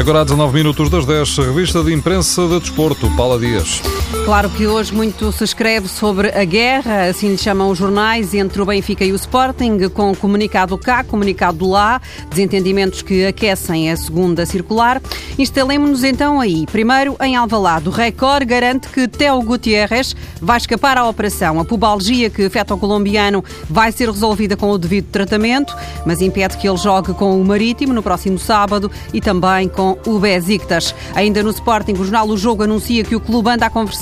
Agora há 19 minutos das 10, revista de imprensa de desporto, Paula Dias. Claro que hoje muito se escreve sobre a guerra, assim chamam os jornais, entre o Benfica e o Sporting, com comunicado cá, comunicado lá, desentendimentos que aquecem a segunda circular. Instalemos-nos então aí. Primeiro, em Alvalade, o Record garante que Teo Gutierrez vai escapar à operação. A pubalgia que afeta o colombiano vai ser resolvida com o devido tratamento, mas impede que ele jogue com o Marítimo no próximo sábado e também com o Besiktas. Ainda no Sporting, o jornal O Jogo anuncia que o clube anda a conversar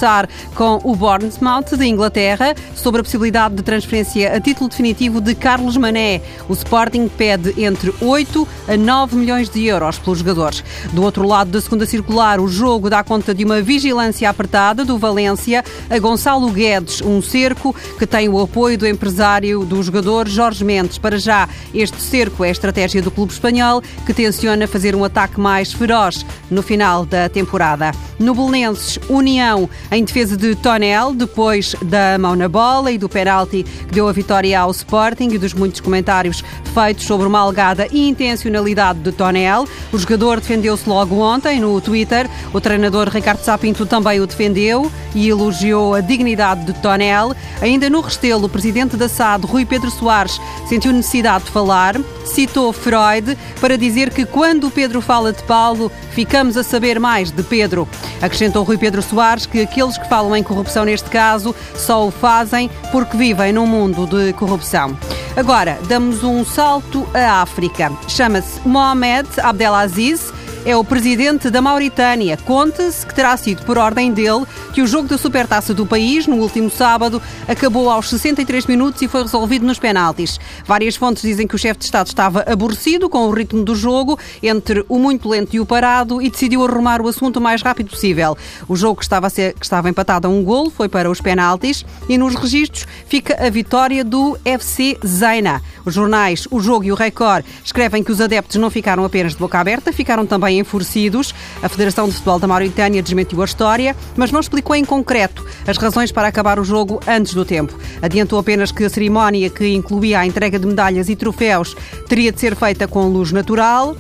com o Bournemouth de Inglaterra sobre a possibilidade de transferência a título definitivo de Carlos Mané. O Sporting pede entre 8 a 9 milhões de euros pelos jogadores. Do outro lado da segunda circular, o jogo dá conta de uma vigilância apertada do Valência a Gonçalo Guedes, um cerco que tem o apoio do empresário do jogador Jorge Mendes. Para já, este cerco é a estratégia do clube espanhol que tenciona fazer um ataque mais feroz no final da temporada. No Belenenses, União em defesa de Tonel, depois da mão na bola e do penalti que deu a vitória ao Sporting e dos muitos comentários feitos sobre uma algada intencionalidade de Tonel. O jogador defendeu-se logo ontem no Twitter. O treinador Ricardo Sapinto também o defendeu e elogiou a dignidade de Tonel. Ainda no Restelo, o presidente da SAD, Rui Pedro Soares, sentiu necessidade de falar, citou Freud para dizer que quando Pedro fala de Paulo, ficamos a saber mais de Pedro. Acrescentou Rui Pedro Soares que aqueles que falam em corrupção neste caso só o fazem porque vivem num mundo de corrupção. Agora, damos um salto à África. Chama-se Mohamed Abdelaziz é o presidente da Mauritânia. Conta-se que terá sido por ordem dele que o jogo da Supertaça do país, no último sábado, acabou aos 63 minutos e foi resolvido nos penaltis. Várias fontes dizem que o chefe de Estado estava aborrecido com o ritmo do jogo, entre o muito lento e o parado, e decidiu arrumar o assunto o mais rápido possível. O jogo que estava, ser, que estava empatado a um gol foi para os penaltis e nos registros fica a vitória do FC Zaina. Os jornais O Jogo e o Record escrevem que os adeptos não ficaram apenas de boca aberta, ficaram também enfurecidos. A Federação de Futebol da Mauritânia desmentiu a história, mas não explicou em concreto as razões para acabar o jogo antes do tempo. Adiantou apenas que a cerimónia, que incluía a entrega de medalhas e troféus, teria de ser feita com luz natural,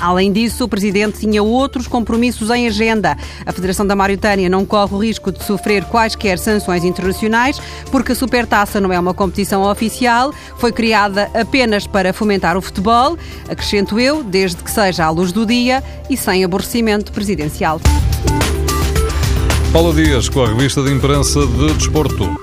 Além disso, o presidente tinha outros compromissos em agenda. A Federação da Mauritânia não corre o risco de sofrer quaisquer sanções internacionais, porque a Supertaça não é uma competição oficial, foi criada apenas para fomentar o futebol, acrescento eu, desde que seja à luz do dia e sem aborrecimento presidencial. Paula Dias, com a revista de imprensa de Desporto.